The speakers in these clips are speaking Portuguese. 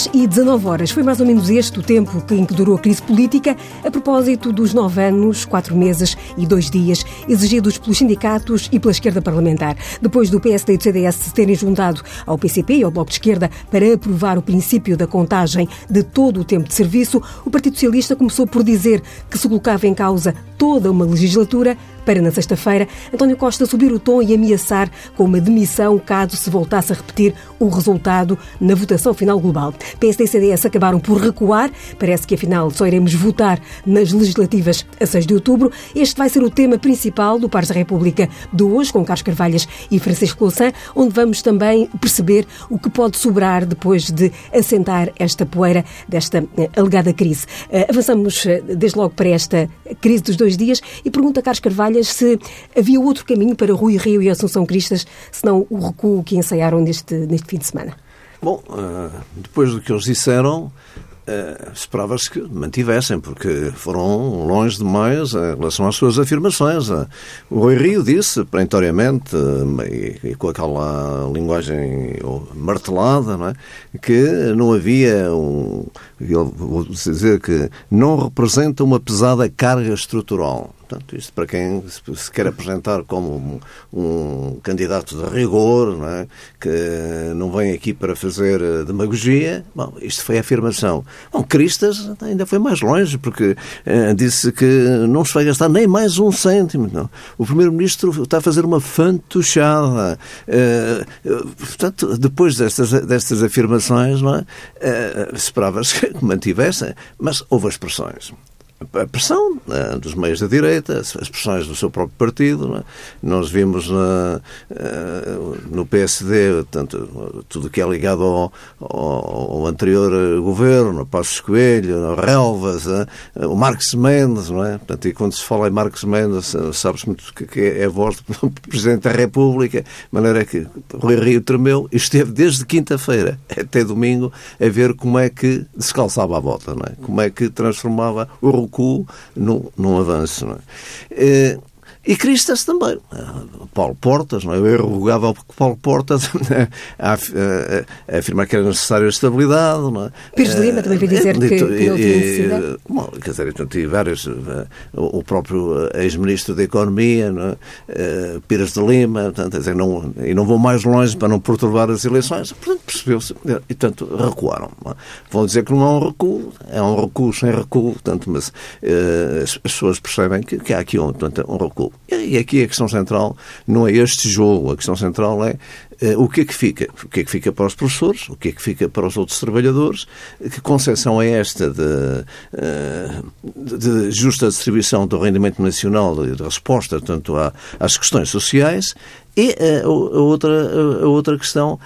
horas e 19 horas. Foi mais ou menos este o tempo em que durou a crise política, a propósito dos nove anos, quatro meses e dois dias exigidos pelos sindicatos e pela esquerda parlamentar. Depois do PSD e do CDS se terem juntado ao PCP e ao Bloco de Esquerda para aprovar o princípio da contagem de todo o tempo de serviço, o Partido Socialista começou por dizer que se colocava em causa toda uma legislatura para, na sexta-feira, António Costa subir o tom e ameaçar com uma demissão caso se voltasse a repetir o resultado na votação final global. PSD e CDS acabaram por recuar. Parece que, afinal, só iremos votar nas legislativas a 6 de outubro. Este vai ser o tema principal do Pares da República de hoje, com Carlos Carvalhas e Francisco Louçã, onde vamos também perceber o que pode sobrar depois de assentar esta poeira desta eh, alegada crise. Eh, avançamos eh, desde logo para esta crise dos dois dias e pergunta a Carlos Carvalhas se havia outro caminho para Rui Rio e Assunção Cristas, senão o recuo que ensaiaram neste, neste fim de semana. Bom, depois do que eles disseram, Uh, esperava-se que mantivessem, porque foram longe demais em relação às suas afirmações. Uh, o Rui Rio disse, perentoriamente, e, e, com aquela linguagem martelada, não é? que não havia um. vou dizer que não representa uma pesada carga estrutural. Portanto, isto para quem se quer apresentar como um, um candidato de rigor, não é? que não vem aqui para fazer eh, demagogia, bom, isto foi a afirmação. Bom, Cristas ainda foi mais longe, porque eh, disse que não se vai gastar nem mais um cêntimo. Não. O Primeiro-Ministro está a fazer uma fantochada. Eh, portanto, depois destas, destas afirmações, não é? Eh, esperava-se que mantivessem, mas houve as pressões a pressão né, dos meios da direita, as pressões do seu próprio partido. Né? Nós vimos na, eh, no PSD tanto, tudo que é ligado ao, ao, ao anterior governo, Passos Coelho, Relvas, né? o Marcos Mendes. Não é? Portanto, e quando se fala em Marcos Mendes, sabe-se muito que é a voz do Presidente da República, de maneira que Rui Rio tremeu e esteve desde quinta-feira até domingo a ver como é que se calçava a volta, não é? como é que transformava o num, num avanço. É? Eh, e Cristas também. Paulo Portas, não é? Eu irrevogável Paulo Portas a, a, a, afirmar que era necessária a estabilidade. Não é? Pires de Lima também veio dizer que, que não tinha necessidade. Bom, quer dizer, então, tive vários. O próprio ex-ministro da Economia, não é? Pires de Lima, portanto, dizer, não, e não vou mais longe para não perturbar as eleições. Portanto, percebeu-se. E, portanto, recuaram. É? Vão dizer que não é um recuo, é um recuo sem recuo, portanto, mas as pessoas percebem que, que há aqui um, portanto, um recuo. E aqui a questão central não é este jogo, a questão central é uh, o que é que fica? O que é que fica para os professores? O que é que fica para os outros trabalhadores? Que concepção é esta de, uh, de justa distribuição do rendimento nacional e de resposta, tanto às questões sociais e a, a, outra, a outra questão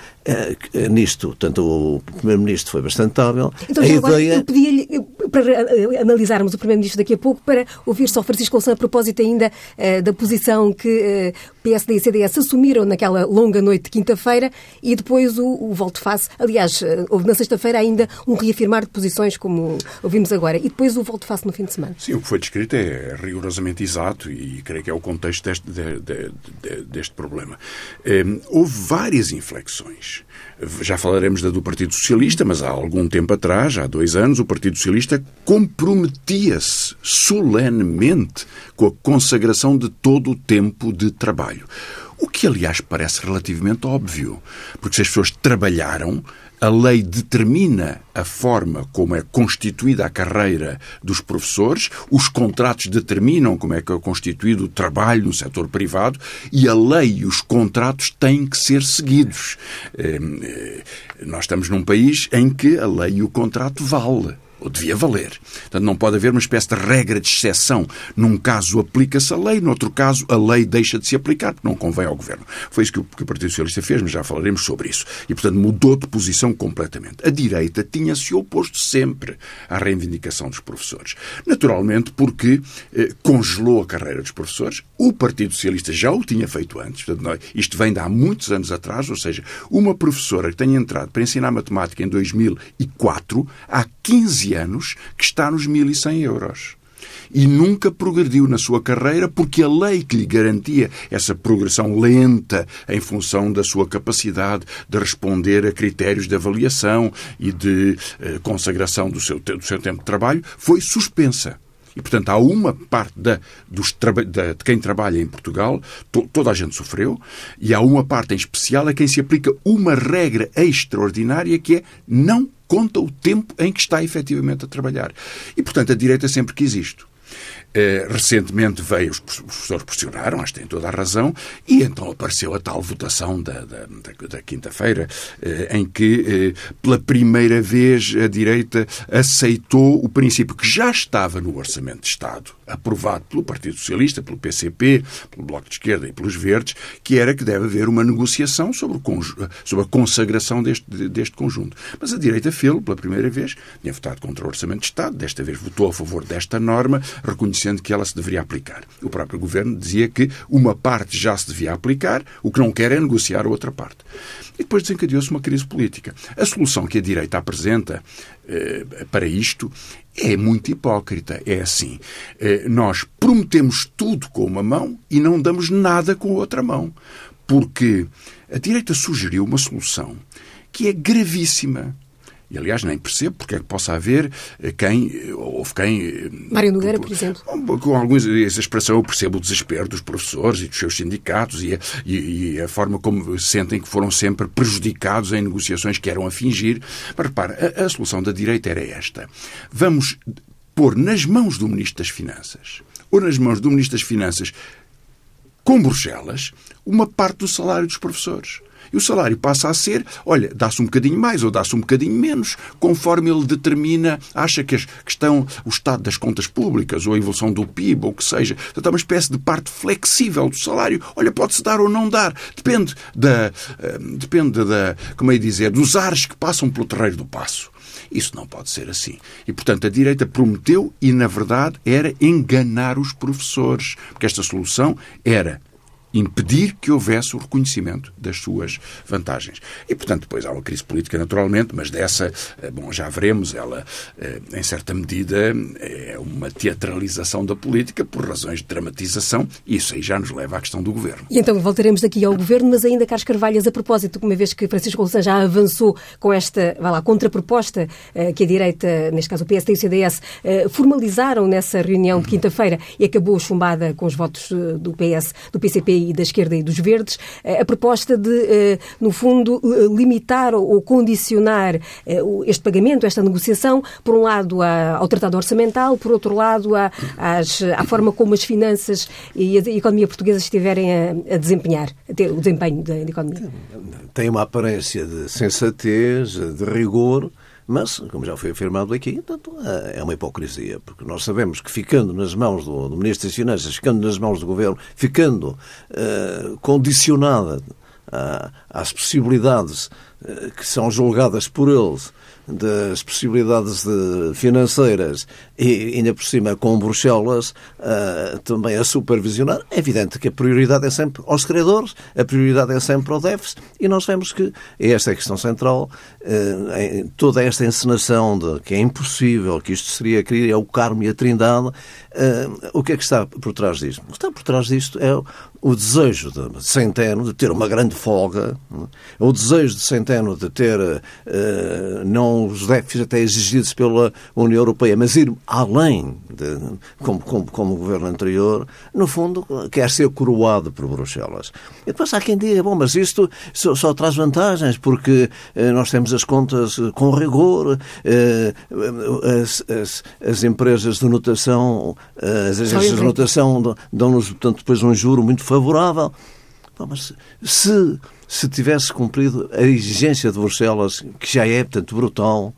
nisto, tanto o Primeiro-Ministro foi bastante hábil. Então, a ideia... eu para analisarmos o Primeiro-Ministro daqui a pouco, para ouvir só Francisco Louçã a propósito ainda uh, da posição que uh, PSD e CDS assumiram naquela longa noite de quinta-feira e depois o, o volte-face. Aliás, houve na sexta-feira ainda um reafirmar de posições, como ouvimos agora, e depois o volte-face no fim de semana. Sim, o que foi descrito é rigorosamente exato e creio que é o contexto deste, de, de, de, deste problema. Um, houve várias inflexões. Já falaremos da do Partido Socialista, mas há algum tempo atrás, há dois anos, o Partido Socialista comprometia-se solenemente com a consagração de todo o tempo de trabalho. O que, aliás, parece relativamente óbvio, porque se as pessoas trabalharam, a lei determina a forma como é constituída a carreira dos professores, os contratos determinam como é que é constituído o trabalho no setor privado e a lei e os contratos têm que ser seguidos. Ehm, eh, nós estamos num país em que a lei e o contrato vale ou devia valer. Portanto, não pode haver uma espécie de regra de exceção. Num caso aplica-se a lei, noutro caso a lei deixa de se aplicar, porque não convém ao Governo. Foi isso que o, que o Partido Socialista fez, mas já falaremos sobre isso. E, portanto, mudou de posição completamente. A direita tinha-se oposto sempre à reivindicação dos professores. Naturalmente porque eh, congelou a carreira dos professores. O Partido Socialista já o tinha feito antes. Portanto, nós, isto vem de há muitos anos atrás, ou seja, uma professora que tenha entrado para ensinar matemática em 2004, há 15 anos que está nos 1.100 euros. e nunca progrediu na sua carreira porque a lei que lhe garantia essa progressão lenta em função da sua capacidade de responder a critérios de avaliação e de eh, consagração do seu, do seu tempo de trabalho foi suspensa. E, portanto, há uma parte da, dos, da, de quem trabalha em Portugal, to, toda a gente sofreu, e há uma parte em especial a quem se aplica uma regra extraordinária que é não conta o tempo em que está efetivamente a trabalhar. E, portanto, a direita sempre quis isto. Eh, recentemente veio, os professores pressionaram, acho que têm toda a razão, e então apareceu a tal votação da, da, da, da quinta-feira, eh, em que, eh, pela primeira vez, a direita aceitou o princípio que já estava no Orçamento de Estado, aprovado pelo Partido Socialista, pelo PCP, pelo Bloco de Esquerda e pelos Verdes, que era que deve haver uma negociação sobre, sobre a consagração deste, deste conjunto. Mas a direita fez pela primeira vez, tinha votado contra o Orçamento de Estado, desta vez votou a favor desta norma, reconhecendo que ela se deveria aplicar. O próprio governo dizia que uma parte já se devia aplicar, o que não quer é negociar a outra parte. E depois desencadeou-se uma crise política. A solução que a direita apresenta para isto é muito hipócrita. É assim: eh, nós prometemos tudo com uma mão e não damos nada com a outra mão. Porque a direita sugeriu uma solução que é gravíssima. E, aliás, nem percebo porque é que possa haver eh, quem, eh, houve quem... Eh, Mário Nogueira, por exemplo. Com alguns, essa expressão eu percebo o desespero dos professores e dos seus sindicatos e a, e, e a forma como sentem que foram sempre prejudicados em negociações que eram a fingir. Mas repara, a, a solução da direita era esta. Vamos pôr nas mãos do Ministro das Finanças, ou nas mãos do Ministro das Finanças, com Bruxelas, uma parte do salário dos professores. E o salário passa a ser, olha, dá-se um bocadinho mais ou dá-se um bocadinho menos, conforme ele determina, acha que, estão o estado das contas públicas ou a evolução do PIB ou o que seja. Portanto, é uma espécie de parte flexível do salário. Olha, pode-se dar ou não dar. Depende da, uh, depende da, como é dizer, dos ares que passam pelo terreiro do passo. Isso não pode ser assim. E, portanto, a direita prometeu e, na verdade, era enganar os professores. Porque esta solução era impedir que houvesse o reconhecimento das suas vantagens. E, portanto, depois há uma crise política, naturalmente, mas dessa, eh, bom, já veremos, ela, eh, em certa medida, é uma teatralização da política por razões de dramatização, e isso aí já nos leva à questão do governo. E então voltaremos daqui ao governo, mas ainda, Carlos Carvalhas, a propósito, uma vez que Francisco Louçã já avançou com esta, vai lá, contraproposta eh, que a direita, neste caso o PSD e o CDS, formalizaram nessa reunião de quinta-feira e acabou chumbada com os votos do PS, do PCP e da esquerda e dos verdes, eh, a proposta de, eh, no fundo, eh, limitar ou condicionar este pagamento, esta negociação, por um lado ao tratado orçamental, por outro lado à, forma como as finanças e a economia portuguesa estiverem a, a desempenhar, a ter o desempenho da economia. Tem uma aparência de sensatez, de rigor, mas, como já foi afirmado aqui, portanto, é uma hipocrisia, porque nós sabemos que ficando nas mãos do, do Ministro das Finanças, ficando nas mãos do Governo, ficando uh, condicionada uh, às possibilidades que são julgadas por eles das possibilidades financeiras e ainda por cima com Bruxelas uh, também a supervisionar, é evidente que a prioridade é sempre aos credores, a prioridade é sempre ao déficit e nós vemos que esta é a questão central, uh, em toda esta encenação de que é impossível, que isto seria querer é o Carmo e a Trindade, uh, o que é que está por trás disto? O que está por trás disto é o desejo de Centeno de ter uma grande folga, o desejo de Centeno de ter não os déficits até exigidos pela União Europeia, mas ir além, de, como, como, como o governo anterior, no fundo, quer ser coroado por Bruxelas. E depois há quem diga, bom, mas isto só, só traz vantagens, porque eh, nós temos as contas eh, com rigor, eh, as, as, as, empresas de notação, eh, as agências de notação dão-nos, portanto, depois um juro muito favorável. Bom, mas se, se tivesse cumprido a exigência de Bruxelas, que já é, portanto, brutal,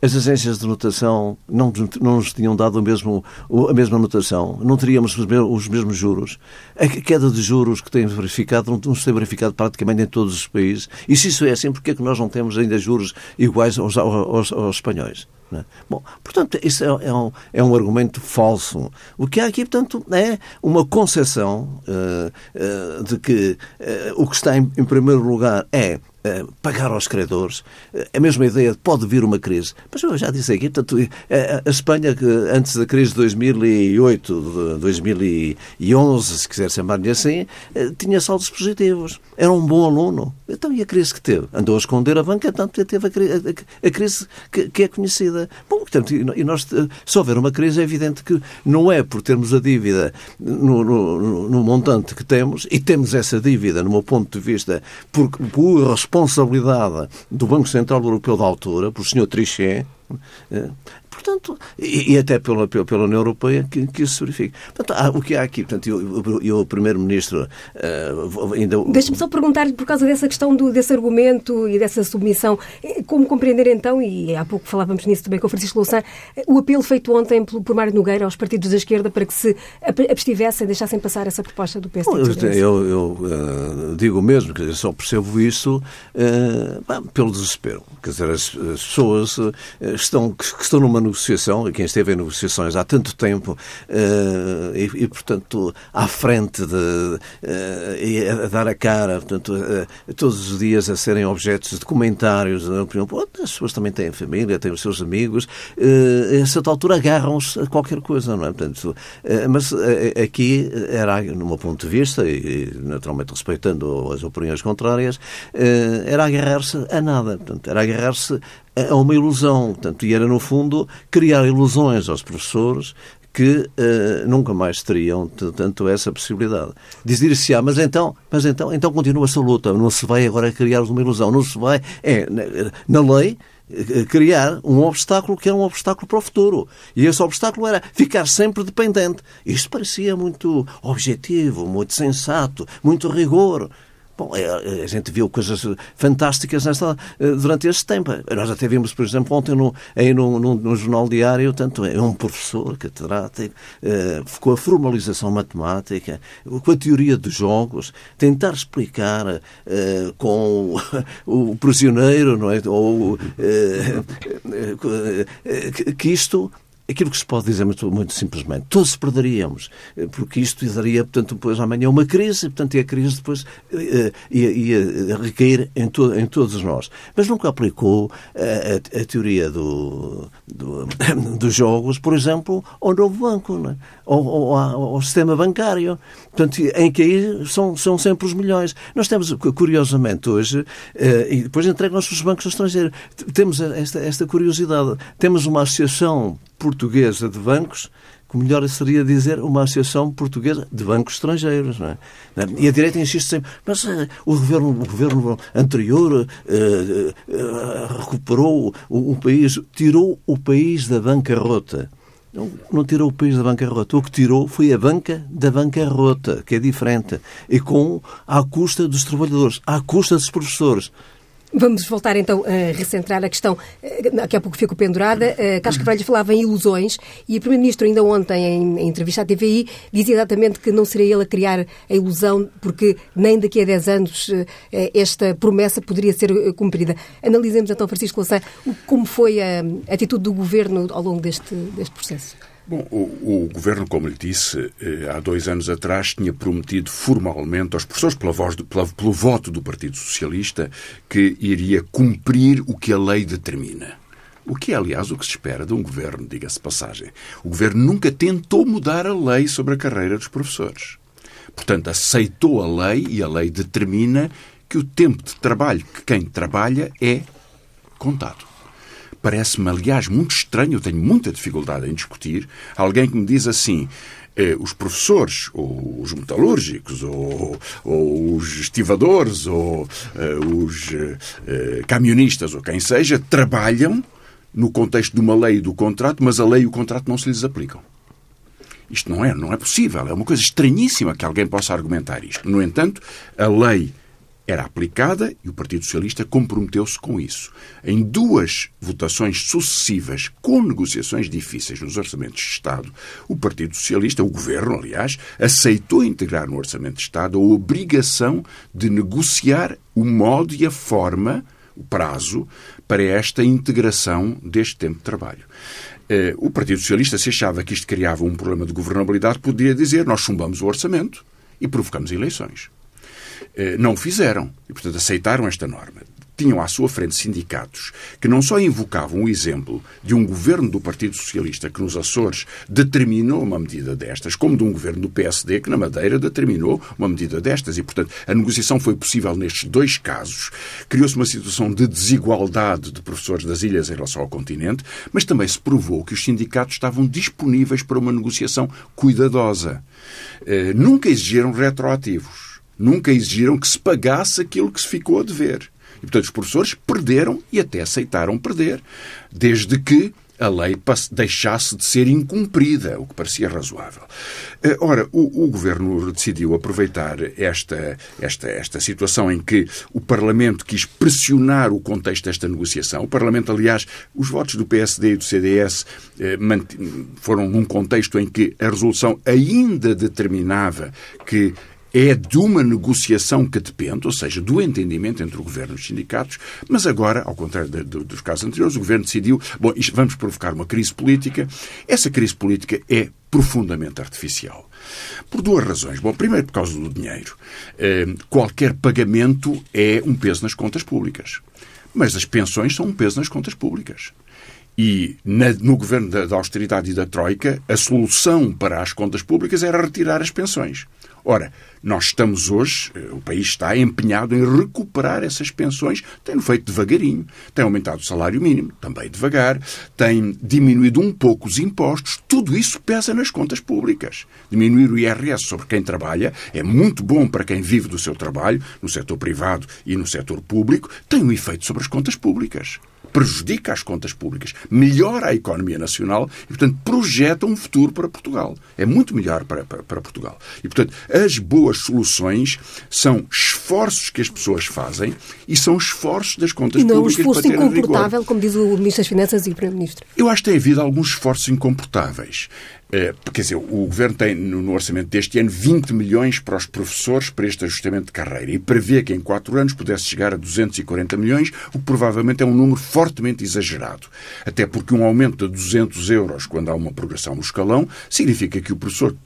as agências de notação não, não nos tinham dado o mesmo, a mesma notação, não teríamos os mesmos juros. A queda de juros que tem verificado não, se tem verificado praticamente em todos os países. E se isso é assim, porquê é que nós não temos ainda juros iguais aos, aos, aos espanhóis? É? Bom, portanto, isso é, é, um, é um argumento falso. O que há aqui, portanto, é uma concepção uh, uh, de que uh, o que está em, em primeiro lugar é pagar aos credores. Uh, a mesma ideia de pode vir uma crise. Mas eu já disse aqui, portanto, a, Espanha, antes da crise de 2008, de 2011, se quiser chamar-lhe assim, tinha saldos positivos. Era um bom aluno. Então, e a crise que teve? Andou a esconder a banca, tanto teve a, crise que, é conhecida. Bom, portanto, e nós, se houver uma crise, é evidente que não é por termos a dívida no, no, no montante que temos, e temos essa dívida, no meu ponto de vista, por, por responsabilidade do Banco Central Europeu da altura, por Sr. Trichet, Portanto, e, e até pela, pela, pela, União Europeia que, que isso se verifique. Portanto, há, o que há aqui, portanto, e o Primeiro-Ministro uh, ainda... Deixe-me só perguntar-lhe, por causa dessa questão do, desse argumento e dessa submissão, eh, como compreender então, e há pouco falávamos nisso também com o Francisco Louçã, o apelo feito ontem por, por Mário Nogueira aos partidos da esquerda para que se abstivessem, deixassem passar essa proposta do PSD? eu, eu, eu uh, digo mesmo que eu só percebo isso uh, pelo desespero. Quer dizer, as, as pessoas estão, que, estão numa negociação, quem esteve em negociações há tanto tempo uh, e, e, portanto, à frente de, uh, a dar a cara, portanto, uh, todos os dias a serem objetos de comentários, opinião, as pessoas também têm família, têm os seus amigos, a certa altura agarram-se a qualquer coisa, não é? Portanto, mas aqui era, no meu ponto de vista, e naturalmente respeitando as opiniões contrárias, era agarrar-se a nada, portanto, era agarrar-se a uma ilusão. Portanto, e era, no fundo, criar ilusões aos professores que uh, nunca mais teriam tanto essa possibilidade. Dizer-se, ah, mas então, mas então, então continua-se a luta, não se vai agora criar uma ilusão, não se vai, é, na, na lei, eh, criar um obstáculo que era um obstáculo para o futuro. E esse obstáculo era ficar sempre dependente. Isto parecia muito objetivo, muito sensato, muito rigor. Bom, é, é, a gente viu coisas fantásticas nesta, eh, durante este tempo. Nós até vimos, por exemplo, ontem no, aí Jornal Diário, tanto é um professor catedrático, eh, com a formalização matemática, com a teoria dos jogos, tentar explicar eh, com o, o prisioneiro, não é? Ou, eh, que isto aquilo que se pode dizer muito, muito, simplesmente, todos perderíamos, eh, porque isto daria, portanto, depois amanhã uma crise, portanto, e a crise depois uh, ia, ia recair em, to, em todos nós. Mas nunca aplicou a, a, a teoria do, do, dos jogos, por exemplo, ao novo banco, né? ou, ou, ao sistema bancário, portanto, em que aí são, são sempre os milhões. Nós temos, curiosamente, hoje, uh, e depois entregam-se os bancos estrangeiros, temos esta, esta curiosidade, temos uma associação portuguesa de bancos, que melhor seria dizer uma associação portuguesa de bancos estrangeiros. Não é? E a direita insiste sempre, mas uh, o, governo, o governo anterior uh, uh, recuperou o, o, país, tirou o país da bancarrota. Não, não tirou o país da bancarrota. O que tirou foi a banca da bancarrota, que é diferente. E com à custa dos trabalhadores, à custa dos professores. Vamos voltar então a recentrar a questão, eh, daqui a pouco fico pendurada. Eh, Carlos Carvalho falava em ilusões e o Primeiro-Ministro, ainda ontem, em entrevista à TVI, dizia exatamente que não seria ele a criar a ilusão, porque nem daqui a 10 anos eh, esta promessa poderia ser cumprida. Analisemos então, Francisco Louçã, como foi a atitude do Governo ao longo deste, deste processo. Bom, o, o, Governo, como lhe disse, eh, há dois anos atrás tinha prometido formalmente aos professores, pela voz do, pela, pelo voto do Partido Socialista, que iria cumprir o que a lei determina. O que é, aliás, o que se espera de um governo, diga-se passagem. O governo nunca tentou mudar a lei sobre a carreira dos professores. Portanto, aceitou a lei e a lei determina que o tempo de trabalho que quem trabalha é contado. Parece-me, aliás, muito estranho, eu tenho muita dificuldade em discutir, alguém que me diz assim, eh, os professores, ou os metalúrgicos, ou, ou os estivadores, ou eh, os eh, camionistas, ou quem seja, trabalham no contexto de uma lei e do contrato, mas a lei e o contrato não se lhes aplicam. Isto não é, não é possível. É uma coisa estranhíssima que alguém possa argumentar isto. No entanto, a lei era aplicada e o Partido Socialista comprometeu-se com isso. Em duas votações sucessivas, com negociações difíceis nos orçamentos de Estado, o Partido Socialista, o governo, aliás, aceitou integrar no Orçamento de Estado a obrigação de negociar o modo e a forma, o prazo, para esta integração deste tempo de trabalho. Eh, o Partido Socialista, se achava que isto criava um problema de governabilidade, podia dizer nós chumbamos o orçamento e provocamos eleições. Eh, não o fizeram. E, portanto, aceitaram esta norma tinham à sua frente sindicatos que não só invocavam o exemplo de um governo do Partido Socialista que nos Açores determinou uma medida destas, como de um governo do PSD que na Madeira determinou uma medida destas. E, portanto, a negociação foi possível nestes dois casos. Criou-se uma situação de desigualdade de professores das ilhas em relação ao continente, mas também se provou que os sindicatos estavam disponíveis para uma negociação cuidadosa. Eh, nunca exigiram retroativos. Nunca exigiram que se pagasse aquilo que se ficou a dever. E, portanto, os professores perderam e até aceitaram perder, desde que a lei deixasse de ser incumprida, o que parecia razoável. Eh, ora, o, o, Governo decidiu aproveitar esta, esta, esta situação em que o Parlamento quis pressionar o contexto desta negociação. O Parlamento, aliás, os votos do PSD e do CDS eh, foram num contexto em que a resolução ainda determinava que é de uma negociação que depende, ou seja, do entendimento entre o governo e os sindicatos, mas agora, ao contrário de, de, dos casos anteriores, o governo decidiu, bom, vamos provocar uma crise política. Essa crise política é profundamente artificial. Por duas razões. Bom, primeiro, por causa do dinheiro. Eh, qualquer pagamento é um peso nas contas públicas. Mas as pensões são um peso nas contas públicas. E no governo da, da, austeridade e da Troika, a solução para as contas públicas era retirar as pensões. Ora, nós estamos hoje, eh, o país está empenhado em recuperar essas pensões, tem feito devagarinho, tem aumentado o salário mínimo, também devagar, tem diminuído um pouco os impostos, tudo isso pesa nas contas públicas. Diminuir o IRS sobre quem trabalha é muito bom para quem vive do seu trabalho, no setor privado e no setor público, tem um efeito sobre as contas públicas prejudica as contas públicas, melhora a economia nacional e, portanto, projeta um futuro para Portugal. É muito melhor para, para, para Portugal. E, portanto, as boas soluções são esforços que as pessoas fazem e são esforços das contas e não públicas. Não um esforço incomportável, como diz o Ministro das Finanças e o Primeiro-Ministro. Eu acho que tem havido alguns esforços incomportáveis. É, quer dizer, o Governo tem no orçamento deste ano 20 milhões para os professores para este ajustamento de carreira e prevê que em quatro anos pudesse chegar a 240 milhões, o que provavelmente é um número fortemente exagerado. Até porque um aumento de 200 euros quando há uma progressão no escalão significa que o professor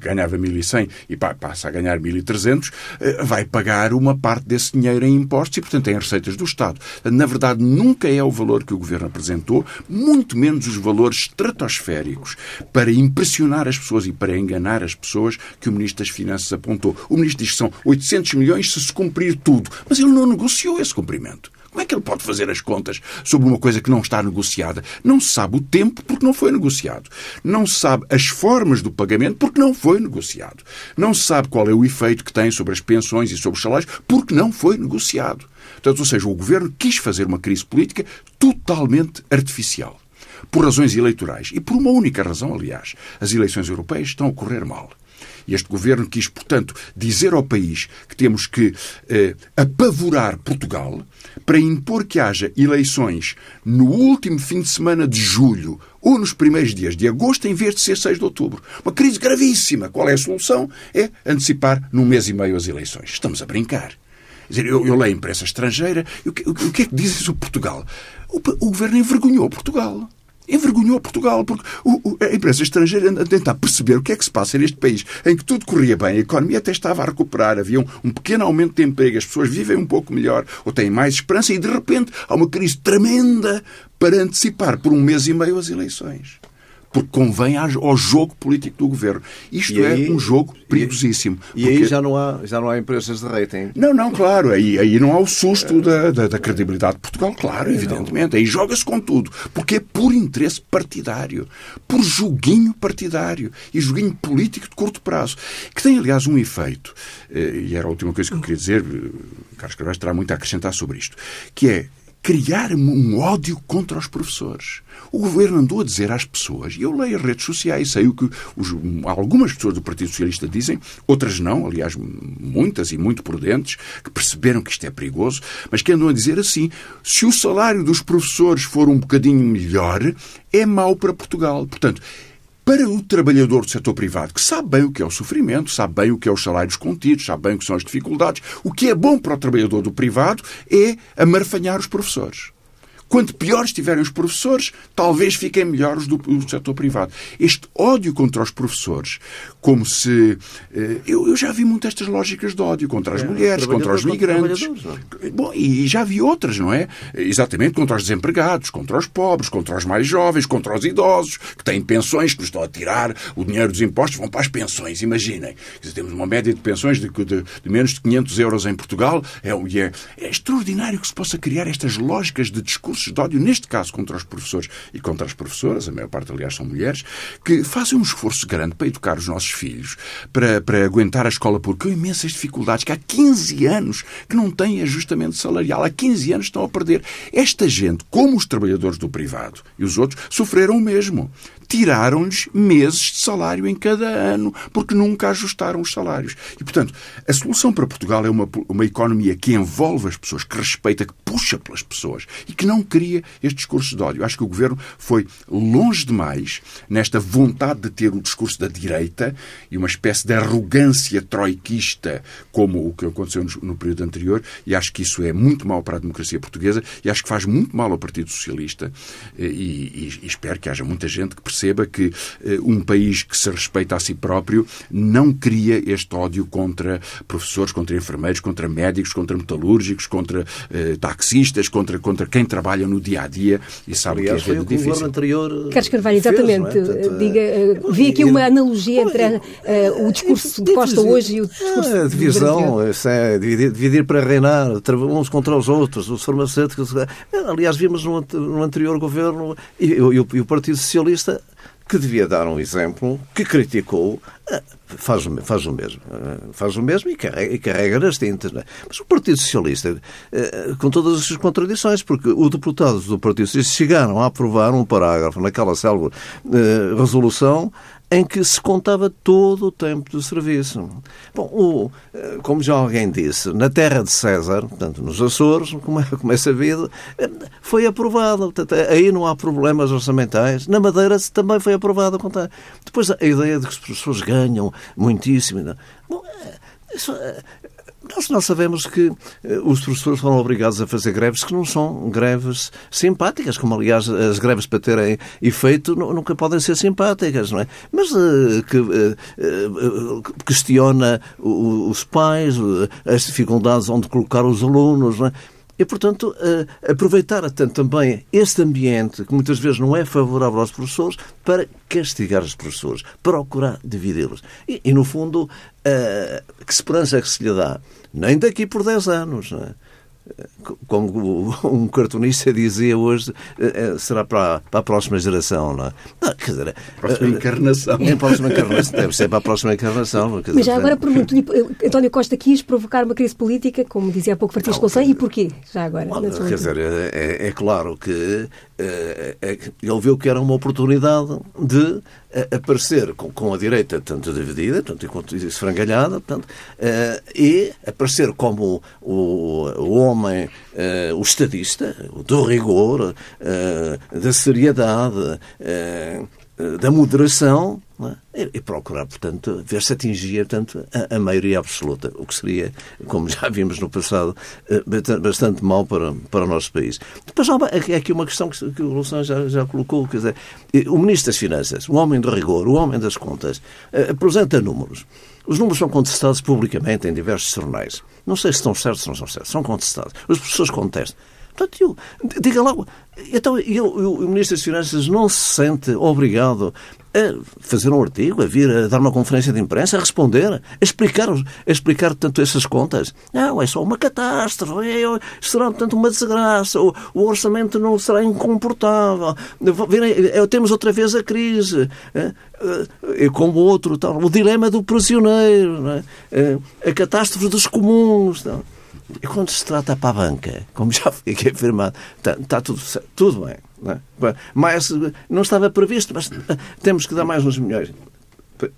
ganhava 1.100 e passa a ganhar 1.300, eh, vai pagar uma parte desse dinheiro em impostos e, portanto, em receitas do Estado. Na verdade, nunca é o valor que o Governo apresentou, muito menos os valores estratosféricos para impressionar as pessoas e para enganar as pessoas que o Ministro das Finanças apontou. O Ministro diz que são 800 milhões se se cumprir tudo, mas ele não negociou esse cumprimento. Como é que ele pode fazer as contas sobre uma coisa que não está negociada? Não sabe o tempo porque não foi negociado. Não sabe as formas do pagamento porque não foi negociado. Não sabe qual é o efeito que tem sobre as pensões e sobre os salários porque não foi negociado. Portanto, ou seja, o governo quis fazer uma crise política totalmente artificial por razões eleitorais. E por uma única razão, aliás. As eleições europeias estão a correr mal. E este governo quis, portanto, dizer ao país que temos que eh, apavorar Portugal para impor que haja eleições no último fim de semana de julho ou nos primeiros dias de agosto, em vez de ser 6 de outubro. Uma crise gravíssima. Qual é a solução? É antecipar num mês e meio as eleições. Estamos a brincar. Eu, eu leio imprensa estrangeira. O que, o que é que dizem sobre Portugal? O, o governo envergonhou Portugal envergonhou Portugal, porque a imprensa estrangeira anda a tentar perceber o que é que se passa neste país, em que tudo corria bem, a economia até estava a recuperar, havia um pequeno aumento de emprego, as pessoas vivem um pouco melhor ou têm mais esperança, e de repente há uma crise tremenda para antecipar por um mês e meio as eleições porque convém ao jogo político do governo. Isto é aí, é um jogo perigosíssimo. E, porque... aí já não, há, já não há empresas de rating. Não, não, claro. Aí, aí não há o susto da, da, da credibilidade de Portugal, claro, evidentemente. Aí joga-se com tudo. Porque é por interesse partidário, por joguinho partidário e joguinho político de curto prazo, que tem, aliás, um efeito, eh, e era a última coisa que eu queria dizer, eh, Carlos Carvalho terá muito a acrescentar sobre isto, que é criar um ódio contra os professores. O governo andou a dizer às pessoas, e eu leio as redes sociais, sei o que os, algumas pessoas do Partido Socialista dizem, outras não, aliás, muitas e muito prudentes, que perceberam que isto é perigoso, mas que andam a dizer assim: se o salário dos professores for um bocadinho melhor, é mau para Portugal. Portanto, para o trabalhador do setor privado, que sabe bem o que é o sofrimento, sabe bem o que é os salários contidos, sabe bem o que são as dificuldades, o que é bom para o trabalhador do privado é amarfanhar os professores Quanto piores estiverem os professores, talvez fiquem melhores do, do setor privado. Este ódio contra os professores, como se. Eh, eu, eu, já vi muitas estas lógicas de ódio contra as é, mulheres, contra os migrantes. É? Bom, e já vi outras, não é? Exatamente contra os desempregados, contra os pobres, contra os mais jovens, contra os idosos, que têm pensões, que nos estão a tirar o dinheiro dos impostos, vão para as pensões, imaginem. Temos uma média de pensões de, de, de menos de 500 euros em Portugal. É, é, é extraordinário que se possa criar estas lógicas de discursos de ódio, neste caso contra os professores e contra as professoras, a maior parte, aliás, são mulheres, que fazem um esforço grande para educar os nossos filhos, para, para aguentar a escola porque com imensas dificuldades, que há 15 anos que não têm ajustamento salarial, há 15 anos estão a perder. Esta gente, como os trabalhadores do privado e os outros, sofreram o mesmo tiraram-lhes meses de salário em cada ano, porque nunca ajustaram os salários. E, portanto, a solução para Portugal é uma, uma economia que envolve as pessoas, que respeita, que puxa pelas pessoas e que não cria este discurso de ódio. Acho que o governo foi longe demais nesta vontade de ter o discurso da direita e uma espécie de arrogância troiquista, como o que aconteceu no, período anterior, e acho que isso é muito mal para a democracia portuguesa e acho que faz muito mal ao Partido Socialista. E, e, e espero que haja muita gente que perceba perceba que eh, um país que se respeita a si próprio não cria este ódio contra professores, contra enfermeiros, contra médicos, contra metalúrgicos, contra eh, taxistas, contra, contra quem trabalha no dia a dia e sabe Aliás, que é difícil. O governo anterior Carlos Carvalho, exatamente. Fez, é? Portanto, Diga, uh, vi aqui uma analogia entre uh, o discurso de Costa hoje e o discurso a divisão, isso é dividir, dividir, para reinar, uns contra os outros, os farmacêuticos. Aliás, vimos no, no anterior governo e, e, e o Partido Socialista que devia dar um exemplo, que criticou, eh, faz, faz o mesmo. Eh, faz o mesmo e carrega, e carrega nas tintas. É? Mas o Partido Socialista, eh, com todas as suas contradições, porque os deputados do Partido Socialista chegaram a aprovar um parágrafo naquela célebre resolução em que se contava todo o tempo do serviço. Bom, o, eh, como já alguém disse, na terra de César, portanto, nos Açores, como é, como é sabido, eh, foi aprovado. Portanto, aí não há problemas orçamentais. Na Madeira também foi aprovado. Depois a ideia de que as pessoas ganham muitíssimo. Bom, eh, isso, nós, nós sabemos que uh, os professores foram obrigados a fazer greves que não são greves simpáticas, como aliás as greves para terem efeito nunca podem ser simpáticas, não é? Mas uh, que uh, questiona os pais, as dificuldades onde colocar os alunos, não é? E, portanto, aproveitar também este ambiente, que muitas vezes não é favorável aos professores, para castigar os professores, procurar dividi-los. E, e, no fundo, que esperança é que se lhe dá? Nem daqui por 10 anos, não é? Como um cartunista dizia hoje, eh, eh, será para, para a próxima geração, não é? Não, quer dizer, próxima eh, encarnação. É a próxima encarnação, deve ser para a próxima encarnação. Dizer, Mas já agora pergunto António Costa quis provocar uma crise política, como dizia há pouco Francisco Louçã, e porquê? Já agora? quer dizer, é, é, claro que é, ele viu que era uma oportunidade de aparecer com, com a direita tanto dividida, tanto quanto esfrangalhada, portanto, e aparecer como o, o homem, uh, o estadista, do rigor, uh, da seriedade, da moderação, é? e procurar, portanto, ver se atingia portanto, a, a, maioria absoluta, o que seria, como já vimos no passado, bastante mal para, para o nosso país. Depois há é aqui uma questão que, que o Louçã já, já colocou, quer dizer, o Ministro das Finanças, o homem do rigor, o homem das contas, apresenta números. Os números são contestados publicamente em diversos jornais. Não sei se estão certos ou não estão certos. São contestados. As pessoas contestam. Portanto, eu, diga lá, então eu, eu, o Ministro das Finanças não se sente obrigado a fazer um artigo, a vir a dar uma conferência de imprensa, a responder, a explicar, a explicar tanto essas contas. Não, é só uma catástrofe, é, é será, portanto, uma desgraça, o, o orçamento não será incomportável, é, temos outra vez a crise, é, é, como outro, tal, o dilema do prisioneiro, é? é, a catástrofe dos comuns. Tal. E quando se trata para a banca, como já foi aqui afirmado, está, está tudo, tudo bem. Não, é? mas não estava previsto, mas temos que dar mais uns milhões.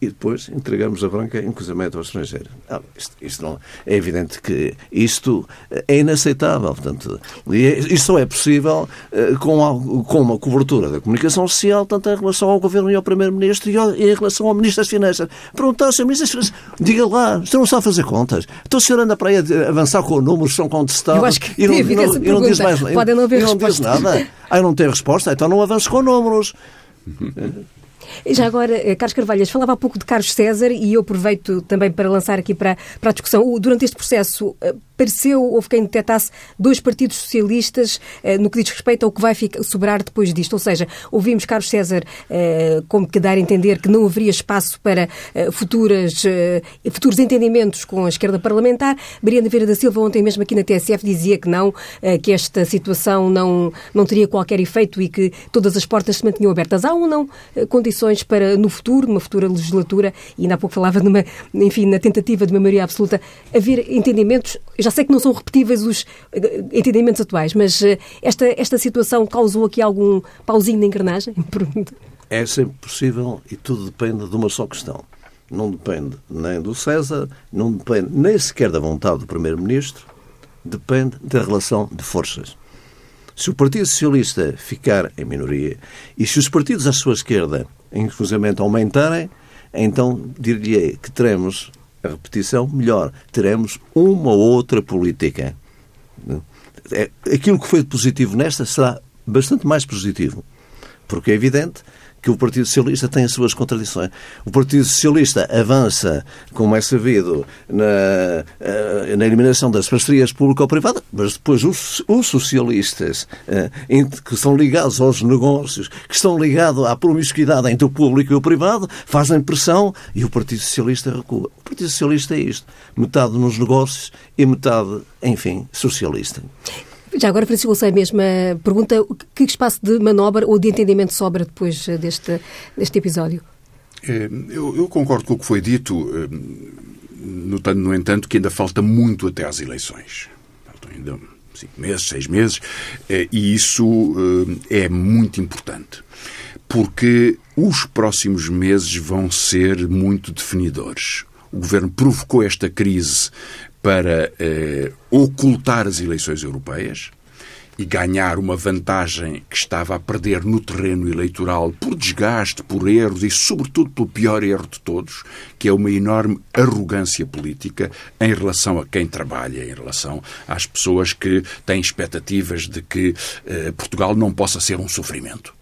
E depois entregamos a branca em cruzamento ao estrangeiro. Ah, isto, isto não, é evidente que isto é inaceitável. Portanto, e é, isto só é possível uh, com, a, com uma cobertura da comunicação social, tanto em relação ao Governo e ao Primeiro-Ministro e, e, em relação ao Ministro das Finanças. Perguntar ao Sr. Ministro das Finanças, diga lá, você não sabe fazer contas. Então o senhor anda para aí a avançar com números, são contestados. E não, não, não, não diz mais Podem não haver não diz nada. Eu não tenho resposta, então não avanço com números. Já agora, eh, Carlos Carvalhas, falava há pouco de Carlos César e eu aproveito também para lançar aqui para, para a discussão. Durante este processo, eh, pareceu, houve quem detectasse dois partidos socialistas eh, no que diz respeito ao que vai sobrar depois disto. Ou seja, ouvimos Carlos César como que dar a entender que não haveria espaço para futuras, futuros entendimentos com a esquerda parlamentar. Mariana Vieira da Silva, ontem mesmo aqui na TSF, dizia que não, que esta situação não, não teria qualquer efeito e que todas as portas se mantinham abertas. Há ou não condições para, no futuro, numa futura legislatura, e ainda há pouco falava numa, enfim, na tentativa de uma maioria absoluta, haver entendimentos, já sei que não são repetíveis os eh, entendimentos atuais, mas eh, esta, esta situação causou aqui algum pauzinho na engrenagem? É sempre possível e tudo depende de uma só questão. Não depende nem do César, não depende nem sequer da vontade do Primeiro-Ministro, depende da relação de forças. Se o Partido Socialista ficar em minoria e se os partidos à sua esquerda inclusivamente aumentarem, então diria que teremos, a repetição, melhor, teremos uma outra política. É, aquilo que foi positivo nesta será bastante mais positivo. Porque é evidente que o Partido Socialista tem as suas contradições. O Partido Socialista avança, como é sabido, na, eh, na eliminação das parcerias público-privadas, mas depois os, os socialistas eh, que são ligados aos negócios, que estão ligados à promiscuidade entre o público e o privado, fazem pressão e o Partido Socialista recua. O Partido Socialista é isto: metade nos negócios e metade, enfim, socialista. Já agora, Francisco Louçã, mesma pergunta, que espaço de manobra ou de entendimento sobra depois eh, deste, deste episódio? É, eu, eu, concordo com o que foi dito, eh, notando, no entanto, que ainda falta muito até às eleições. Faltam ainda cinco meses, seis meses, eh, e isso é muito importante, porque os próximos meses vão ser muito definidores. O governo provocou esta crise para eh, ocultar as eleições europeias e ganhar uma vantagem que estava a perder no terreno eleitoral por desgaste, por erros e, sobretudo, pelo pior erro de todos, que é uma enorme arrogância política em relação a quem trabalha, em relação às pessoas que têm expectativas de que eh, Portugal não possa ser um sofrimento.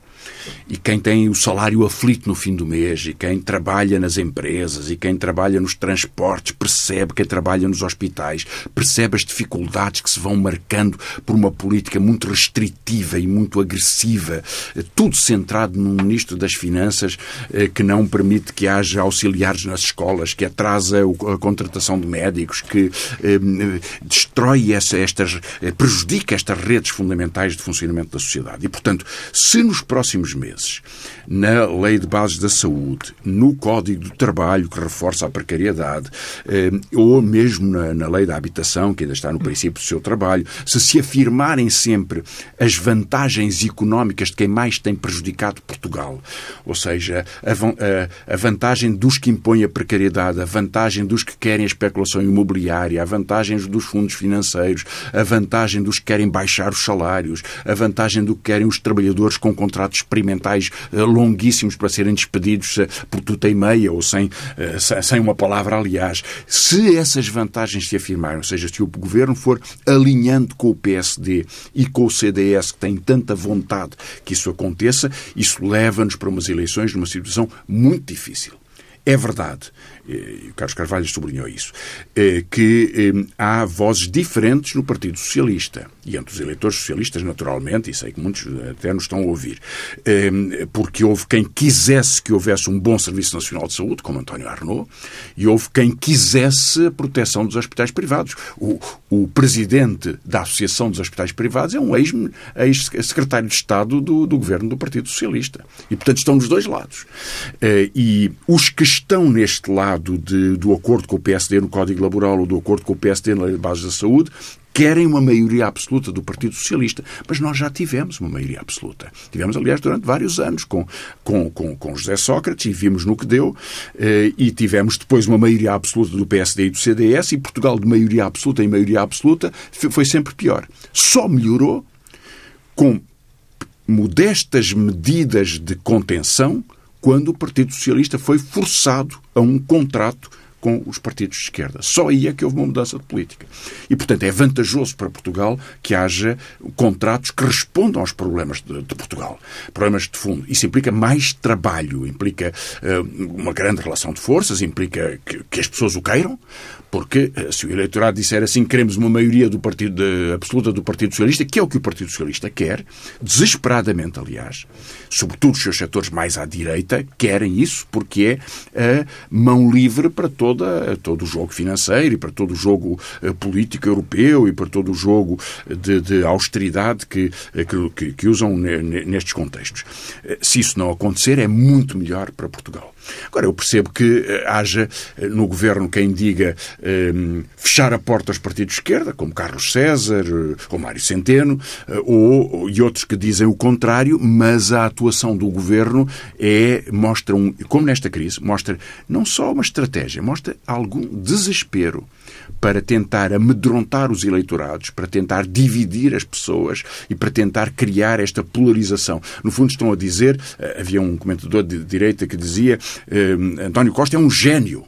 E quem tem o salário aflito no fim do mês, e quem trabalha nas empresas, e quem trabalha nos transportes, percebe, quem trabalha nos hospitais, percebe as dificuldades que se vão marcando por uma política muito restritiva e muito agressiva, tudo centrado num Ministro das Finanças eh, que não permite que haja auxiliares nas escolas, que atrasa a contratação de médicos, que eh, destrói essa, estas, eh, prejudica estas redes fundamentais de funcionamento da sociedade. E, portanto, se nos próximos meses, na Lei de Bases da Saúde, no Código do Trabalho, que reforça a precariedade, eh, ou mesmo na, Lei da Habitação, que ainda está no princípio do seu trabalho, se se afirmarem sempre as vantagens económicas de quem mais tem prejudicado Portugal, ou seja, a, a, vantagem dos que impõem a precariedade, a vantagem dos que querem a especulação imobiliária, a vantagem dos fundos financeiros, a vantagem dos que querem baixar os salários, a vantagem do que querem os trabalhadores com contratos eh, longuíssimos para serem despedidos eh, por tuta e meia ou sem, eh, sem uma palavra, aliás. Se essas vantagens se afirmarem, ou seja, se o governo for alinhando com o PSD e com o CDS, que tem tanta vontade que isso aconteça, isso leva-nos para umas eleições numa situação muito difícil. É verdade e o Carlos Carvalho sublinhou isso, eh, que eh, há vozes diferentes no Partido Socialista e entre os eleitores socialistas, naturalmente, e sei que muitos até nos estão a ouvir, eh, porque houve quem quisesse que houvesse um bom Serviço Nacional de Saúde, como António Arnaud, e houve quem quisesse a proteção dos hospitais privados. O, o presidente da Associação dos Hospitais Privados é um ex-secretário de Estado do, do governo do Partido Socialista. E, portanto, estão dos dois lados. E os que estão neste lado de, do acordo com o PSD no Código Laboral ou do acordo com o PSD na Bases da Saúde querem uma maioria absoluta do Partido Socialista. Mas nós já tivemos uma maioria absoluta. Tivemos, aliás, durante vários anos com, com, com, com José Sócrates e vimos no que deu. Eh, e tivemos depois uma maioria absoluta do PSD e do CDS e Portugal de maioria absoluta em maioria absoluta foi sempre pior. Só melhorou com modestas medidas de contenção quando o Partido Socialista foi forçado a um contrato com os partidos de esquerda. Só aí é que houve uma mudança de política. E, portanto, é vantajoso para Portugal que haja contratos que respondam aos problemas de, de Portugal. Problemas de fundo. Isso implica mais trabalho, implica uh, uma grande relação de forças, implica que, que as pessoas o queiram, porque uh, se o eleitorado disser assim, queremos uma maioria do partido de, absoluta do Partido Socialista, que é o que o Partido Socialista quer, desesperadamente, aliás, sobretudo os seus setores mais à direita, querem isso, porque é mão livre para toda, todo o jogo financeiro e para todo o jogo eh, político europeu e para todo o jogo de, de austeridade que, eh, que, que usam nestes contextos. Eh, se isso não acontecer, é muito melhor para Portugal. Agora, eu percebo que haja no governo quem diga fechar a porta aos partidos de esquerda, como Carlos César ou Mário Centeno, ou, e outros que dizem o contrário, mas a atuação do governo é, mostra, um, como nesta crise, mostra não só uma estratégia, mostra mostra algum desespero para tentar amedrontar os eleitorados, para tentar dividir as pessoas e para tentar criar esta polarização. No fundo, estão a dizer, eh, havia um comentador de direita que dizia eh, António Costa é um gênio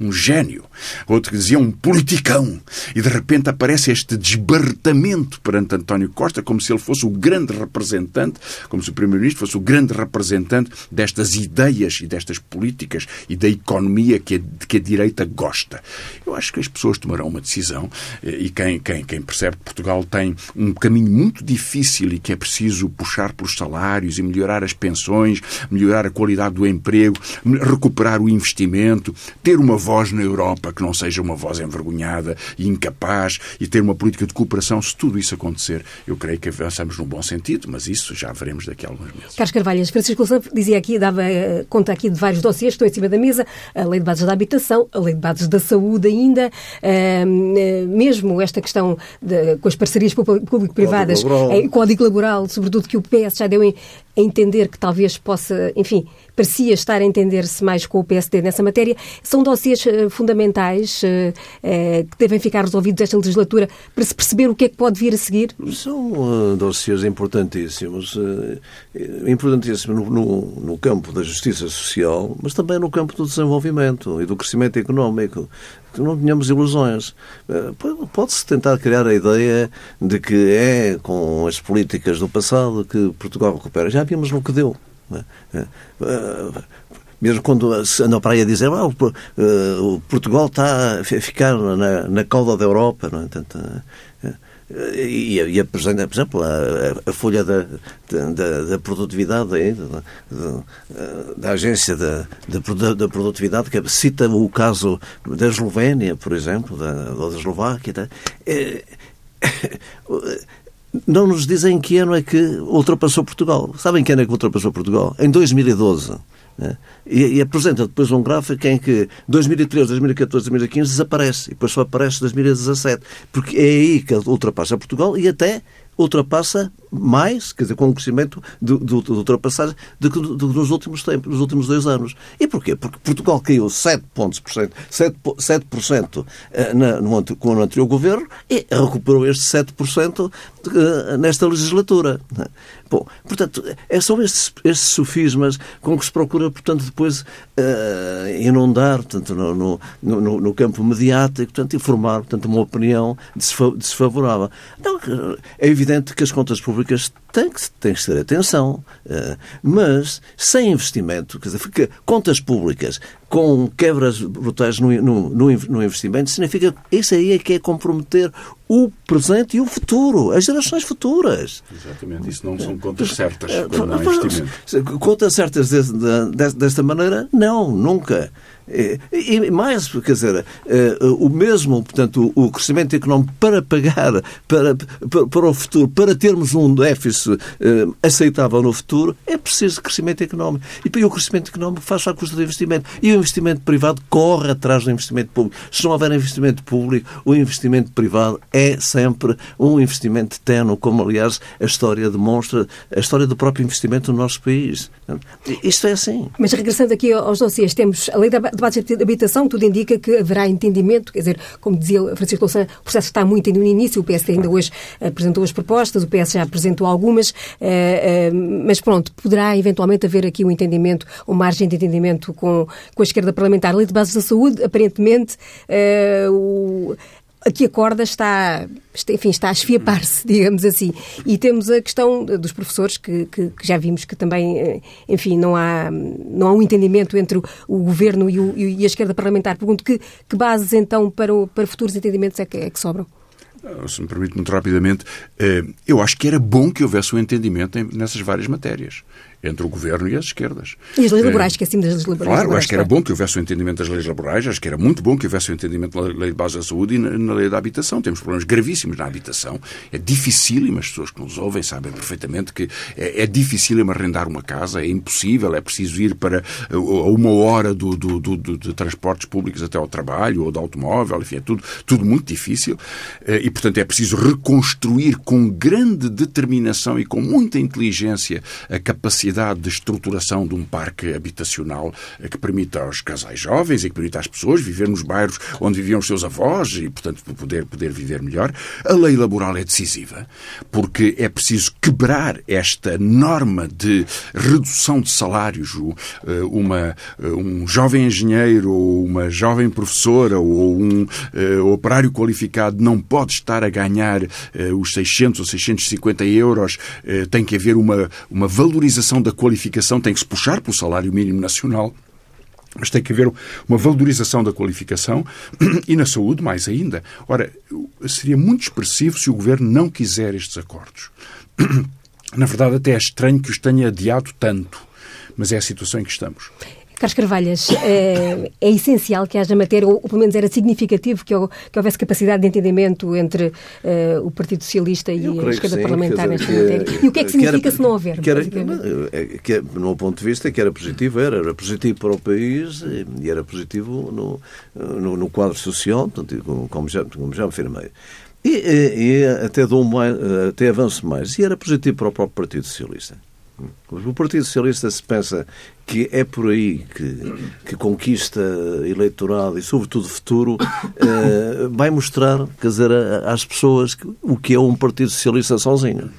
um gênio, outro que dizia um politicão, e de repente aparece este desbarretamento perante António Costa, como se ele fosse o grande representante, como se o Primeiro-Ministro fosse o grande representante destas ideias e destas políticas e da economia que a, que a direita gosta. Eu acho que as pessoas tomarão uma decisão eh, e quem, quem, quem percebe que Portugal tem um caminho muito difícil e que é preciso puxar pelos salários e melhorar as pensões, melhorar a qualidade do emprego, recuperar o investimento, ter uma voz na Europa que não seja uma voz envergonhada e incapaz e ter uma política de cooperação. Se tudo isso acontecer, eu creio que avançamos num bom sentido, mas isso já veremos daqui a alguns meses. Carlos Carvalhas, Francisco Louçã dizia aqui, dava eh, conta aqui de vários dossiês que estão em cima da mesa, a Lei de Bases da Habitação, a Lei de Bases da Saúde ainda, ehm, eh, mesmo esta questão de, com as parcerias público-privadas, Código Laboral. Código Laboral, sobretudo que o PS já deu em, entender que talvez possa, enfim, parecia estar a entender-se mais com o PSD nessa matéria. São dossiês uh, fundamentais uh, uh, que devem ficar resolvidos esta legislatura para se perceber o que é que pode vir a seguir? São dossiês importantíssimos. Importantíssimos no, no, no, campo da justiça social, mas também no campo do desenvolvimento e do crescimento económico. Não tenhamos ilusões. Pode-se tentar criar a ideia de que é com as políticas do passado que Portugal recupera. Já vimos no que deu. É? Mesmo quando se anda para aí a dizer ah, o, Portugal está a ficar na, na cauda da Europa, não é? E, e apresenta, por exemplo, a, a folha da, da, da produtividade da, da, agência da, da, produtividade que cita o caso da Eslovénia, por exemplo, da, da Eslováquia. Tá? É, não nos dizem que ano é que ultrapassou Portugal. Sabem que ano é que ultrapassou Portugal? Em 2012. Né? E, e, apresenta depois um gráfico em que 2013, 2014, 2015 desaparece e depois só aparece 2017. Porque é aí que ultrapassa Portugal e até ultrapassa mais, quer dizer, com um crescimento de, de, de ultrapassagem do que nos últimos tempos, nos últimos dois anos. E porquê? Porque Portugal caiu 7 pontos por cento, 7, 7% eh, na, no, com o anterior governo e recuperou este 7% eh, nesta legislatura. Bom, portanto, é, são estes, estes sofismas com que se procura, portanto, depois uh, inundar portanto, no, no, no, campo mediático, portanto, informar portanto, uma opinião desfavorável. Então, é evidente que as contas públicas têm que, têm que ter atenção, uh, mas sem investimento, quer dizer, contas públicas com quebras brutais no, no, no, investimento, significa isso aí é que é comprometer o presente e o futuro, as gerações futuras. Exatamente, isso não são contas certas quando há investimento. Contas certas desta maneira? Não, nunca. E, mais, quer dizer, o mesmo, portanto, o crescimento económico para pagar para, para, o futuro, para termos um déficit aceitável no futuro, é preciso crescimento económico. E o crescimento económico faz à custa do investimento. E o investimento privado corre atrás do investimento público. Se não houver investimento público, o investimento privado é sempre um investimento tenue, como aliás a história demonstra, a história do próprio investimento no nosso país. Isto é assim. Mas regressando aqui aos dossiês, temos a lei da base de habitação, tudo indica que haverá entendimento, quer dizer, como dizia Francisco Louçã, o processo está muito no início, o PS ainda hoje apresentou as propostas, o PS já apresentou algumas, eh, eh, mas pronto, poderá eventualmente haver aqui um entendimento, uma margem de entendimento com, com a esquerda parlamentar. A lei de bases da saúde, aparentemente, eh, o, aqui a corda está, enfim, está a esfiapar-se, digamos assim. E temos a questão dos professores, que, que, que, já vimos que também, eh, enfim, não há, não há um entendimento entre o, governo e, o, e, a esquerda parlamentar. Pergunto que, que bases, então, para, para futuros entendimentos é que, é que sobram? Ah, se me permite muito rapidamente, eh, eu acho que era bom que houvesse um entendimento nessas várias matérias entre o governo e as esquerdas. E as leis laborais, esquecemos das leis laborais. Claro, acho que era bom que houvesse o um entendimento das leis laborais, acho que era muito bom que houvesse o um entendimento da lei de base da saúde e na, na, lei da habitação. Temos problemas gravíssimos na habitação. É dificílimo, as pessoas que nos ouvem sabem perfeitamente que é, é dificílimo arrendar uma casa, é impossível, é preciso ir para a uma hora do, do, do, do, de transportes públicos até ao trabalho ou de automóvel, enfim, é tudo, tudo muito difícil eh, e, portanto, é preciso reconstruir com grande determinação e com muita inteligência a capacidade capacidade de estruturação de um parque habitacional que permita aos casais jovens e que permita às pessoas viver nos bairros onde viviam os seus avós e, portanto, poder, poder viver melhor. A lei laboral é decisiva, porque é preciso quebrar esta norma de redução de salários. Eh, uma, eh, um jovem engenheiro ou uma jovem professora ou um operário qualificado não pode estar a ganhar os 600 ou 650 euros. Tem que haver uma, uma valorização da qualificação tem que se puxar pelo salário mínimo nacional. Mas tem que haver uma valorização da qualificação e na saúde, mais ainda. Ora, seria muito expressivo se o governo não quiser estes acordos. Na verdade, até é estranho que os tenha adiado tanto, mas é a situação em que estamos. Carlos Carvalhas, é, é, essencial que haja matéria, ou, ou pelo menos era significativo que, que houvesse capacidade de entendimento entre uh, o Partido Socialista e a esquerda sim, parlamentar dizer, nesta matéria. E o que é que significa era, se não houver? Que era, é, que, no meu ponto de vista, que era positivo, era, era positivo para o país e era positivo no, no, no quadro social, portanto, como, já, como já afirmei. E, e, e até, dou mais, até avanço mais. E era positivo para o próprio Partido Socialista. O Partido Socialista se pensa que é por aí que, que conquista eleitoral e, sobretudo, futuro, eh, vai mostrar, quer dizer, às pessoas o que é um Partido Socialista sozinho.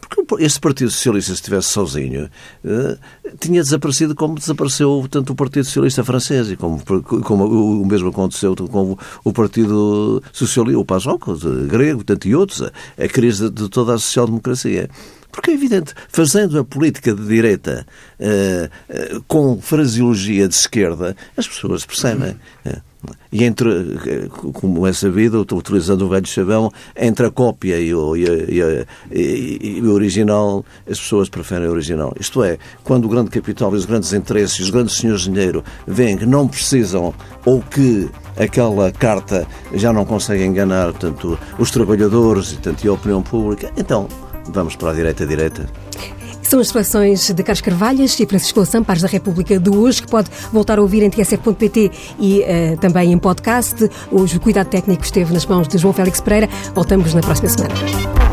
Porque este Partido Socialista, se estivesse sozinho, eh, tinha desaparecido como desapareceu tanto o Partido Socialista francês e como, como o mesmo aconteceu com o Partido Socialista, o PASOK, grego, tanto e outros, a crise de toda a social-democracia. Porque é evidente, fazendo a política de direita uh, uh, com fraseologia de esquerda, as pessoas percebem. Uh, e entre, como é sabido, utilizando o velho chavão, entre a cópia e o, e, e, e o, original, as pessoas preferem o original. Isto é, quando o grande capital e os grandes interesses, os grandes senhores de dinheiro veem que não precisam ou que aquela carta já não consegue enganar tanto os trabalhadores e tanto a opinião pública, então Vamos para a direita-direita. São as seleções de Carlos Carvalhas e Francisco Sampares da República de hoje, que pode voltar a ouvir em tsf.pt e uh, também em podcast. Hoje o cuidado técnico esteve nas mãos de João Félix Pereira. Voltamos na próxima semana.